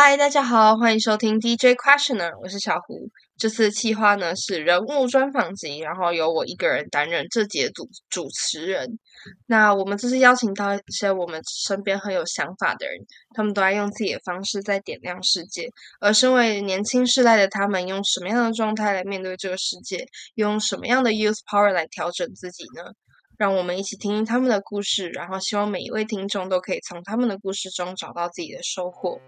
嗨，大家好，欢迎收听 DJ Questioner，我是小胡。这次企划呢是人物专访集，然后由我一个人担任这节主主持人。那我们这次邀请到一些我们身边很有想法的人，他们都在用自己的方式在点亮世界。而身为年轻世代的他们，用什么样的状态来面对这个世界？用什么样的 youth power 来调整自己呢？让我们一起听听他们的故事，然后希望每一位听众都可以从他们的故事中找到自己的收获。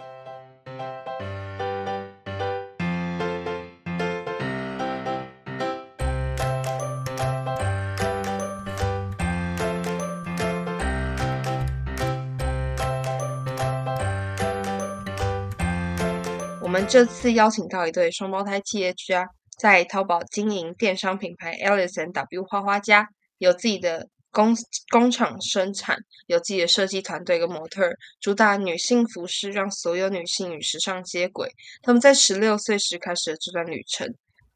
我们这次邀请到一对双胞胎企业家，在淘宝经营电商品牌 Alice W 花花家，有自己的工工厂生产，有自己的设计团队跟模特，主打女性服饰，让所有女性与时尚接轨。他们在十六岁时开始了这段旅程，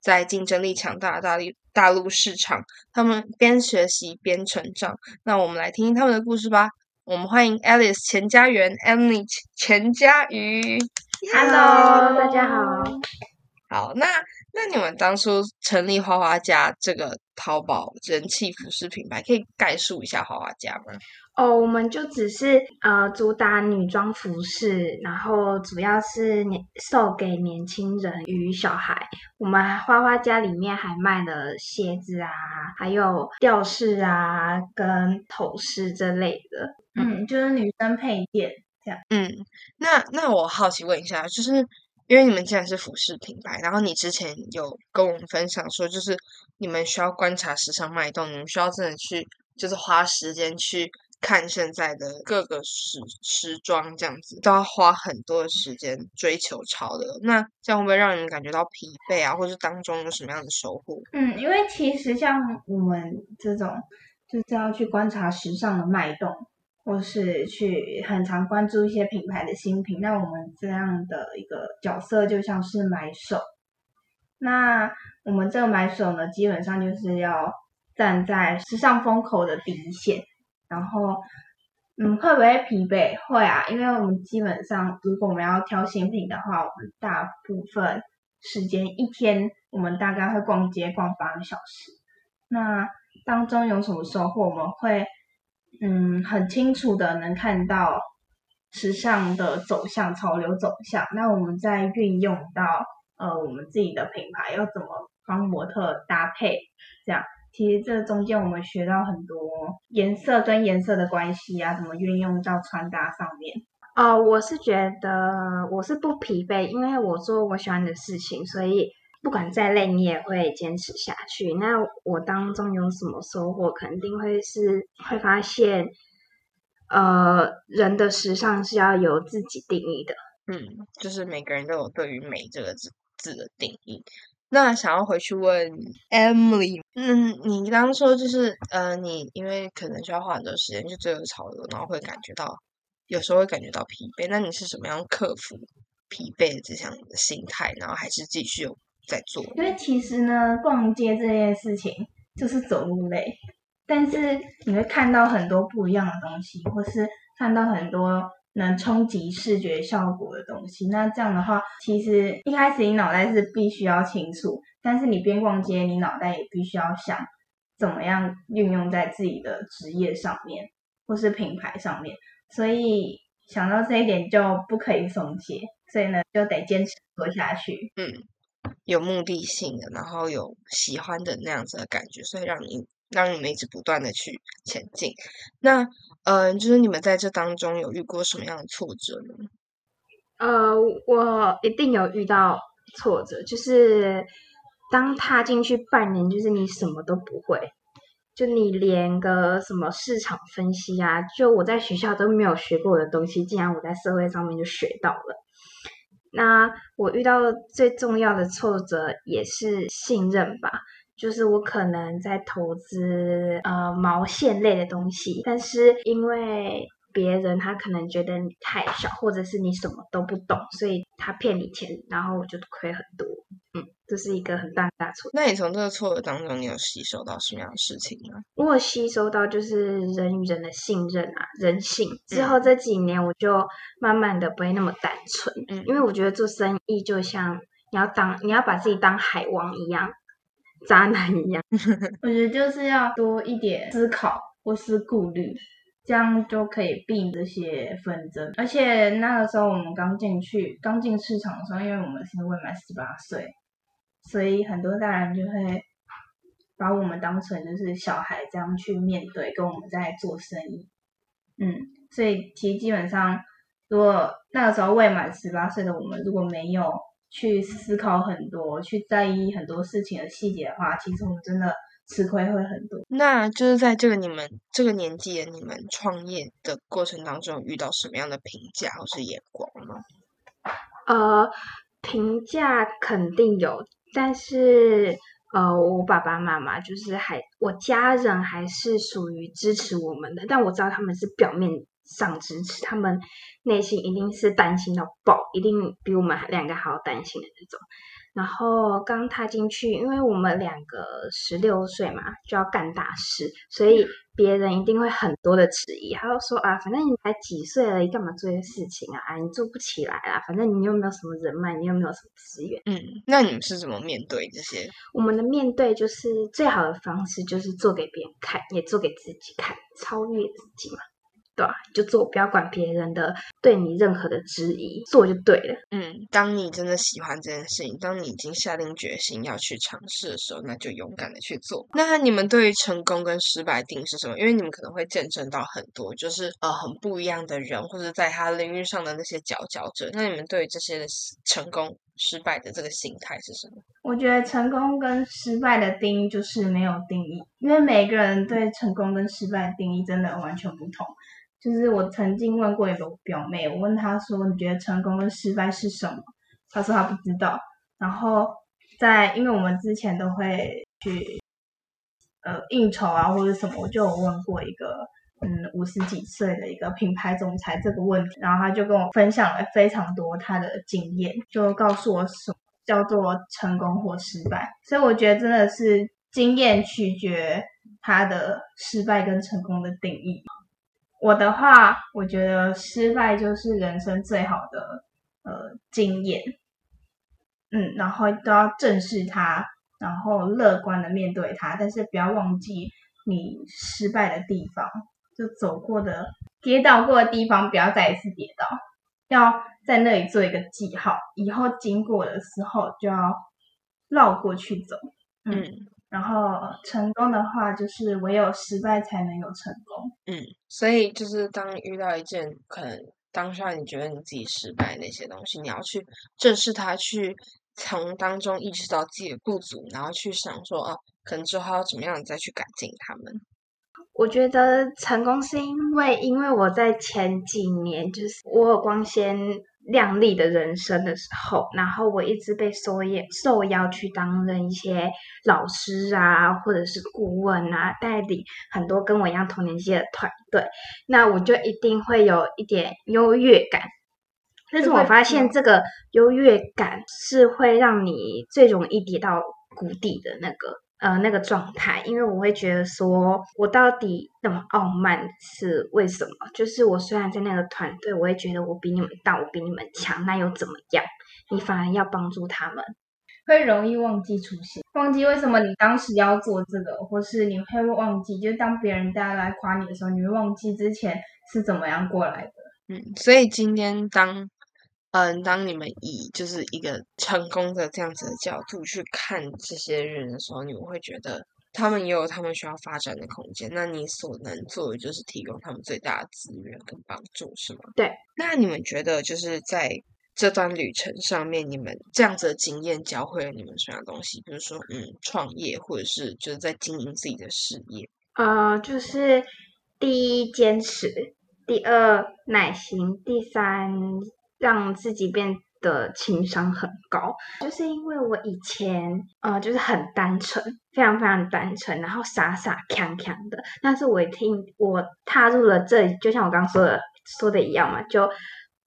在竞争力强大的大陆大陆市场，他们边学习边成长。那我们来听听他们的故事吧。我们欢迎 Alice 钱家园 Emily 钱家瑜。Hello，大家好。好，那那你们当初成立花花家这个淘宝人气服饰品牌，可以概述一下花花家吗？哦，我们就只是呃主打女装服饰，然后主要是年售给年轻人与小孩。我们花花家里面还卖了鞋子啊，还有吊饰啊，跟头饰这类的。嗯，就是女生配件这样。嗯，那那我好奇问一下，就是因为你们既然是服饰品牌，然后你之前有跟我们分享说，就是你们需要观察时尚脉动，你们需要真的去就是花时间去看现在的各个时时装，这样子都要花很多的时间追求潮流。那这样会不会让你们感觉到疲惫啊，或者当中有什么样的收获？嗯，因为其实像我们这种就是要去观察时尚的脉动，或是去很常关注一些品牌的新品，那我们这样的一个角色就像是买手。那我们这个买手呢，基本上就是要站在时尚风口的第一线，然后。嗯，会不会疲惫？会啊，因为我们基本上，如果我们要挑新品的话，我们大部分时间一天，我们大概会逛街逛八个小时。那当中有什么收获？我们会嗯很清楚的能看到时尚的走向、潮流走向。那我们再运用到呃我们自己的品牌要怎么帮模特搭配，这样。其实这中间我们学到很多颜色跟颜色的关系啊，怎么运用到穿搭上面。哦，我是觉得我是不疲惫，因为我做我喜欢的事情，所以不管再累，你也会坚持下去。那我当中有什么收获，肯定会是会发现，呃，人的时尚是要由自己定义的。嗯，就是每个人都有对于美这个字字的定义。那想要回去问 Emily，嗯，你刚刚说就是呃，你因为可能需要花很多时间去追求潮流，然后会感觉到有时候会感觉到疲惫。那你是什么样克服疲惫的这项的心态，然后还是继续有在做？因为其实呢，逛街这件事情就是走路累，但是你会看到很多不一样的东西，或是看到很多。能冲击视觉效果的东西，那这样的话，其实一开始你脑袋是必须要清楚，但是你边逛街，你脑袋也必须要想怎么样运用在自己的职业上面，或是品牌上面。所以想到这一点就不可以松懈，所以呢就得坚持做下去。嗯，有目的性的，然后有喜欢的那样子的感觉，所以让你让你们一直不断的去前进。那嗯，就是你们在这当中有遇过什么样的挫折呢？呃，我一定有遇到挫折，就是当踏进去半年，就是你什么都不会，就你连个什么市场分析啊，就我在学校都没有学过的东西，竟然我在社会上面就学到了。那我遇到最重要的挫折也是信任吧。就是我可能在投资呃毛线类的东西，但是因为别人他可能觉得你太小，或者是你什么都不懂，所以他骗你钱，然后我就亏很多。嗯，这是一个很大大错。那你从这个挫折当中，你有吸收到什么样的事情吗？我有吸收到就是人与人的信任啊，人性。之嗯后这几年，我就慢慢的不会那么单纯，嗯因为我觉得做生意就像你要当你要把自己当海王一样，渣男一样。我觉得就是要多一点思考或是顾虑，这样就可以避这些纷争。而且那个时候我们刚进去、刚进市场的时候，因为我们是未满十八岁，所以很多大人就会把我们当成就是小孩这样去面对，跟我们在做生意。嗯，所以其实基本上，如果那个时候未满十八岁的我们，如果没有去思考很多、去在意很多事情的细节的话，其实我们真的吃亏会很多。那就是在这个你们这个年纪的你们创业的过程当中，遇到什么样的评价或是眼光吗？呃，评价肯定有，但是呃，我爸爸妈妈就是还我家人还是属于支持我们的，但我知道他们是表面上支持，他们内心一定是担心到爆，一定比我们两个还要担心的那种。然后刚踏进去，因为我们两个十六岁嘛，就要干大事，所以别人一定会很多的质疑，他就说啊，反正你才几岁了，你干嘛做这些事情啊？啊，你做不起来啦，反正你又没有什么人脉，你又没有什么资源。嗯，那你们是怎么面对这些？我们的面对就是最好的方式，就是做给别人看，也做给自己看，超越自己嘛，对吧、就做，不要管别人的对你任何的质疑，做就对了。嗯，当你真的喜欢这件事情，当你已经下定决心要去尝试的时候，那就勇敢的去做。那你们对于成功跟失败定义是什么？因为你们可能会见证到很多就是呃很不一样的人，或者在他领域上的那些佼佼者。那你们对于这些的成功、失败的这个心态是什么？我觉得成功跟失败的定义就是没有定义，因为每个人对成功跟失败的定义真的完全不同。就是我曾经问过一个表妹，我问她说：“你觉得成功跟失败是什么？”她说她不知道。然后在因为我们之前都会去呃应酬啊或者什么，我就有问过一个嗯五十几岁的一个品牌总裁这个问题，然后他就跟我分享了非常多他的经验，就告诉我什么叫做成功或失败。所以我觉得真的是经验取决他的失败跟成功的定义。我的话，我觉得失败就是人生最好的呃经验，嗯，然后都要正视它，然后乐观的面对它，但是不要忘记你失败的地方，就走过的、跌倒过的地方，不要再一次跌倒，要在那里做一个记号，以后经过的时候就要绕过去走，嗯。嗯然后成功的话，就是唯有失败才能有成功。嗯，所以就是当遇到一件可能当下你觉得你自己失败的那些东西，你要去正视它，去从当中意识到自己的不足，然后去想说哦，可能之后要怎么样再去改进他们。我觉得成功是因为，因为我在前几年就是我有光鲜亮丽的人生的时候，然后我一直被受邀受邀去担任一些老师啊，或者是顾问啊，带领很多跟我一样同年纪的团队，那我就一定会有一点优越感。但是我发现这个优越感是会让你最容易跌到谷底的那个呃那个状态，因为我会觉得说，我到底那么傲慢是为什么？就是我虽然在那个团队，我会觉得我比你们大，我比你们强，那又怎么样？你反而要帮助他们。会容易忘记初心，忘记为什么你当时要做这个，或是你会忘记，就是当别人大家来夸你的时候，你会忘记之前是怎么样过来的。嗯，所以今天当嗯，当你们以就是一个成功的这样子的角度去看这些人的时候，你们会觉得他们也有他们需要发展的空间。那你所能做的就是提供他们最大的资源跟帮助，是吗？对。那你们觉得就是在这段旅程上面，你们这样子的经验教会了你们什么东西？比如说，嗯，创业，或者是就是在经营自己的事业。呃，就是第一坚持，第二耐心，第三让自己变得情商很高。就是因为我以前呃就是很单纯，非常非常单纯，然后傻傻强强的。但是我一听我踏入了这里，就像我刚刚说的说的一样嘛，就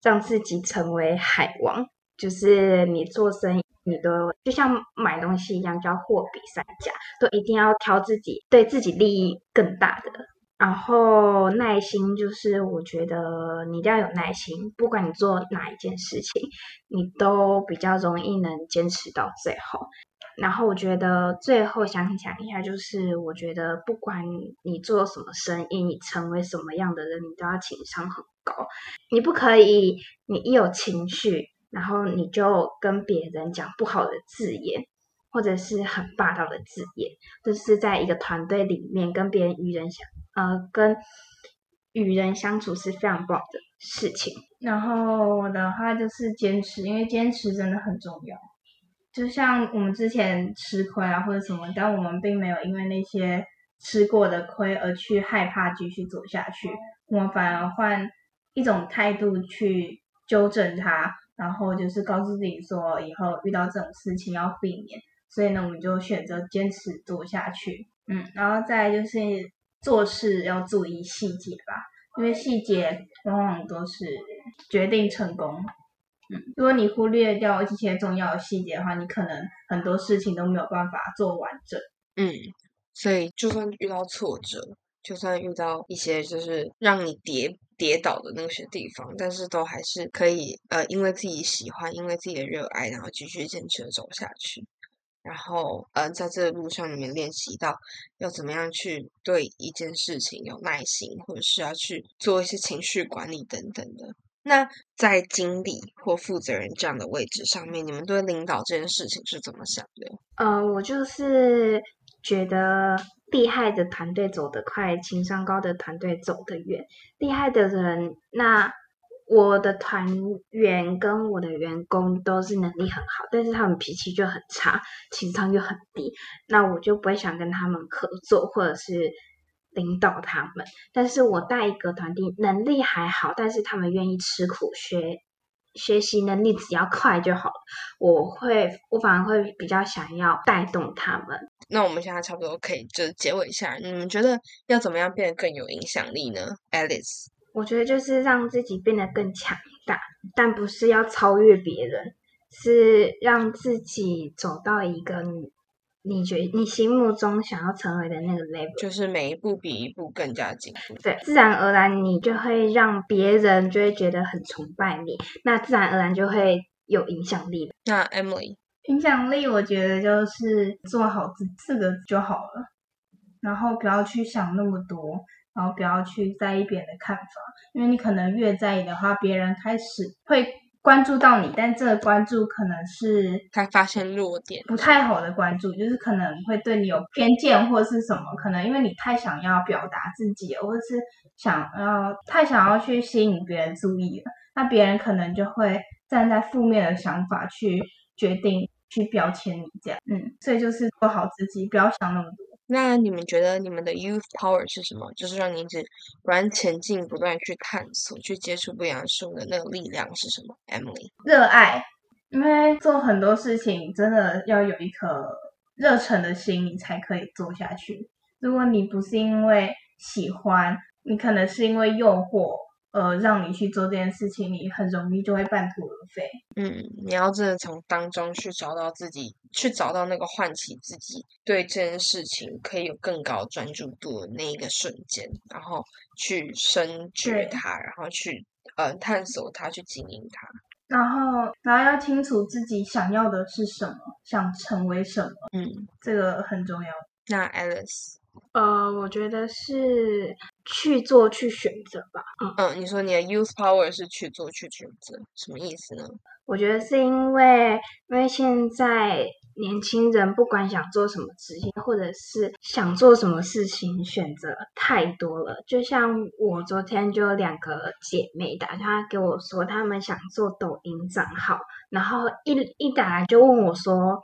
让自己成为海王。就是你做生意，你都就像买东西一样，叫货比三家，都一定要挑自己对自己利益更大的。然后耐心就是，我觉得你一定要有耐心，不管你做哪一件事情，你都比较容易能坚持到最后。然后我觉得最后想想一下，就是我觉得不管你做什么生意，你成为什么样的人，你都要情商很高。你不可以，你一有情绪，然后你就跟别人讲不好的字眼，或者是很霸道的字眼，就是在一个团队里面跟别人与人相呃跟与人相处是非常不好的事情。然后我的话就是坚持，因为坚持真的很重要。就像我们之前吃亏啊或者什么，但我们并没有因为那些吃过的亏而去害怕继续走下去，我们反而换一种态度去纠正它，然后就是告诉自己说以后遇到这种事情要避免。所以呢，我们就选择坚持做下去。嗯，然后再就是做事要注意细节吧。因为细节往往都是决定成功。嗯，如果你忽略掉一些重要的细节的话，你可能很多事情都没有办法做完整。嗯，所以就算遇到挫折，就算遇到一些就是让你跌跌倒的那些地方，但是都还是可以呃，因为自己喜欢，因为自己的热爱，然后继续坚持走下去。然后，呃，在这个路上，你们练习到要怎么样去对一件事情有耐心，或者是要去做一些情绪管理等等的。那在经理或负责人这样的位置上面，你们对领导这件事情是怎么想的？呃，我就是觉得厉害的团队走得快，情商高的团队走得远。厉害的人，那我的团员跟我的员工都是能力很好，但是他们脾气就很差，情商又很低，那我就不会想跟他们合作，或者是领导他们。但是我带一个团队，能力还好，但是他们愿意吃苦学。学习能力只要快就好了，我会我反而会比较想要带动他们。那我们现在差不多可以就是结尾一下，你们觉得要怎么样变得更有影响力呢？Alice，我觉得就是让自己变得更强大，但不是要超越别人，是让自己走到一个你你觉你心目中想要成为的那个 level，就是每一步比一步更加进步。对，自然而然你就会让别人就会觉得很崇拜你，那自然而然就会有影响力。那 Emily，影响力我觉得就是做好这四个就好了，然后不要去想那么多，然后不要去在意别人的看法，因为你可能越在意的话，别人开始会。关注到你，但这个关注可能是他发现弱点，不太好的关注，就是可能会对你有偏见或是什么，可能因为你太想要表达自己，或者是想要太想要去吸引别人注意了，那别人可能就会站在负面的想法去决定去标签你这样，嗯，所以就是做好自己，不要想那么多。那你们觉得你们的 youth power 是什么？就是让你一直不断前进、不断去探索、去接触不一样事物的那个力量是什么？Emily，热爱，因为做很多事情真的要有一颗热忱的心，你才可以做下去。如果你不是因为喜欢，你可能是因为诱惑。呃，让你去做这件事情，你很容易就会半途而废。嗯，你要真的从当中去找到自己，去找到那个唤起自己对这件事情可以有更高专注度的那一个瞬间，然后去深觉它，然后去呃探索它，去经营它。然后，然后要清楚自己想要的是什么，想成为什么。嗯，这个很重要。那 Alice。呃，我觉得是去做去选择吧。嗯嗯，你说你的 youth power 是去做去选择，什么意思呢？我觉得是因为，因为现在年轻人不管想做什么职业，或者是想做什么事情，选择太多了。就像我昨天就有两个姐妹打电话给我说，她们想做抖音账号，然后一一打来就问我说：“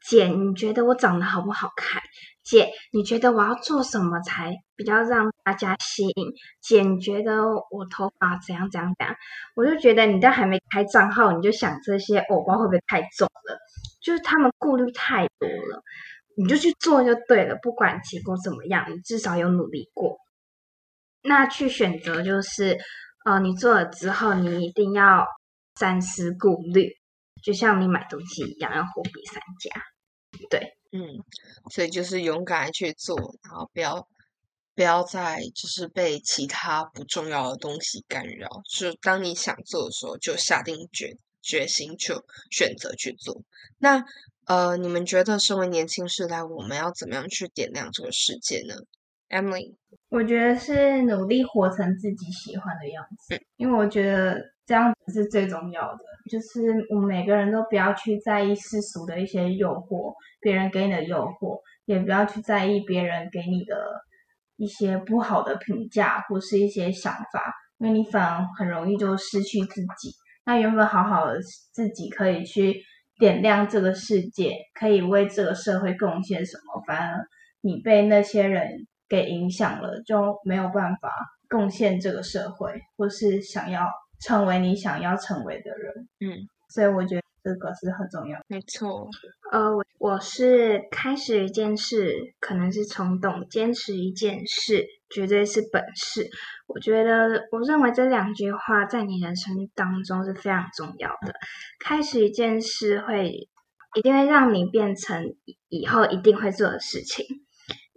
姐，你觉得我长得好不好看？”姐，你觉得我要做什么才比较让大家吸引？姐，你觉得我头发怎样怎样怎样？我就觉得你都还没开账号，你就想这些，偶包会不会太重了？就是他们顾虑太多了，你就去做就对了，不管结果怎么样，你至少有努力过。那去选择就是，呃，你做了之后，你一定要三思顾虑。就像你买东西一样，要货比三家。对，嗯，所以就是勇敢去做，然后不要不要再就是被其他不重要的东西干扰。就当你想做的时候，就下定决决心，就选择去做。那呃，你们觉得身为年轻世代，我们要怎么样去点亮这个世界呢？Emily，我觉得是努力活成自己喜欢的样子，因为我觉得这样子是最重要的。就是我们每个人都不要去在意世俗的一些诱惑，别人给你的诱惑，也不要去在意别人给你的一些不好的评价或是一些想法，因为你反而很容易就失去自己。那原本好好的自己可以去点亮这个世界，可以为这个社会贡献什么，反而你被那些人给影响了，就没有办法贡献这个社会，或是想要。成为你想要成为的人，嗯，所以我觉得这个是很重要。没错，呃，我我是开始一件事可能是冲动，坚持一件事绝对是本事。我觉得，我认为这两句话在你人生当中是非常重要的。开始一件事会一定会让你变成以后一定会做的事情。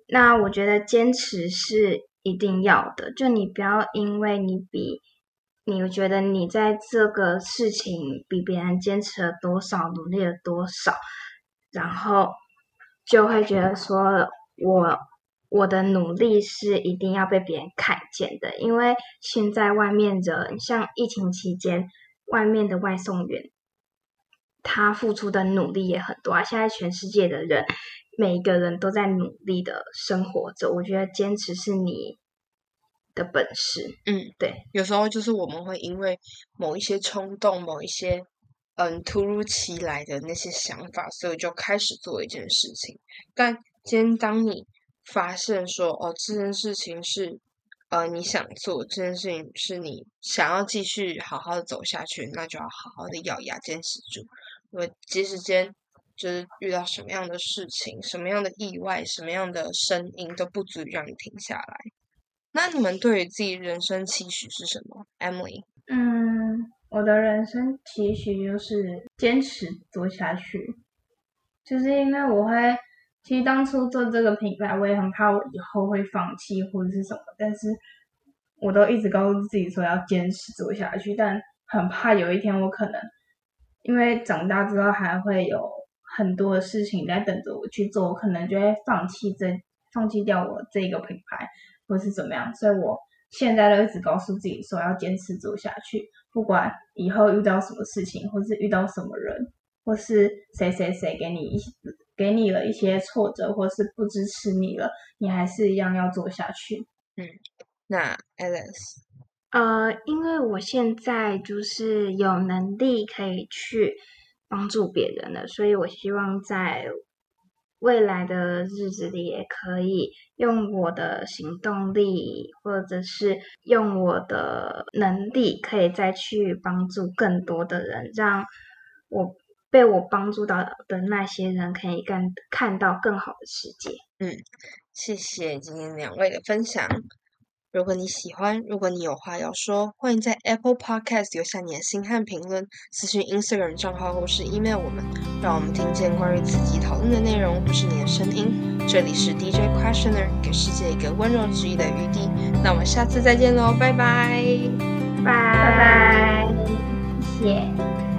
那我觉得坚持是一定要的，就你不要因为你比。你觉得你在这个事情比别人坚持了多少，努力了多少，然后就会觉得说，我我的努力是一定要被别人看见的，因为现在外面的像疫情期间，外面的外送员，他付出的努力也很多啊。现在全世界的人，每一个人都在努力的生活着。我觉得坚持是你。的本事，嗯，对，有时候就是我们会因为某一些冲动、某一些嗯突如其来的那些想法，所以就开始做一件事情。但今天当你发现说，哦，这件事情是呃你想做，这件事情是你想要继续好好的走下去，那就要好好的咬牙坚持住。因为即使间就是遇到什么样的事情、什么样的意外、什么样的声音，都不足以让你停下来。那你们对于自己人生期许是什么，Emily？嗯，我的人生期许就是坚持做下去，就是因为我会，其实当初做这个品牌，我也很怕我以后会放弃或者是什么，但是我都一直告诉自己说要坚持做下去，但很怕有一天我可能因为长大之后还会有很多的事情在等着我去做，我可能就会放弃这，放弃掉我这个品牌。或是怎么样，所以我现在都一直告诉自己说要坚持做下去，不管以后遇到什么事情，或是遇到什么人，或是谁谁谁给你一给你了一些挫折，或是不支持你了，你还是一样要做下去。嗯，那 Alice，呃，因为我现在就是有能力可以去帮助别人了，所以我希望在。未来的日子里，也可以用我的行动力，或者是用我的能力，可以再去帮助更多的人，让我被我帮助到的那些人，可以更看到更好的世界。嗯，谢谢今天两位的分享。如果你喜欢，如果你有话要说，欢迎在 Apple Podcast 留下你的心和评论，私信 Instagram 账号或是 email 我们，让我们听见关于此集讨论的内容，不是你的声音。这里是 DJ Questioner，给世界一个温柔治愈的余地。那我们下次再见喽，拜拜，拜拜，谢谢。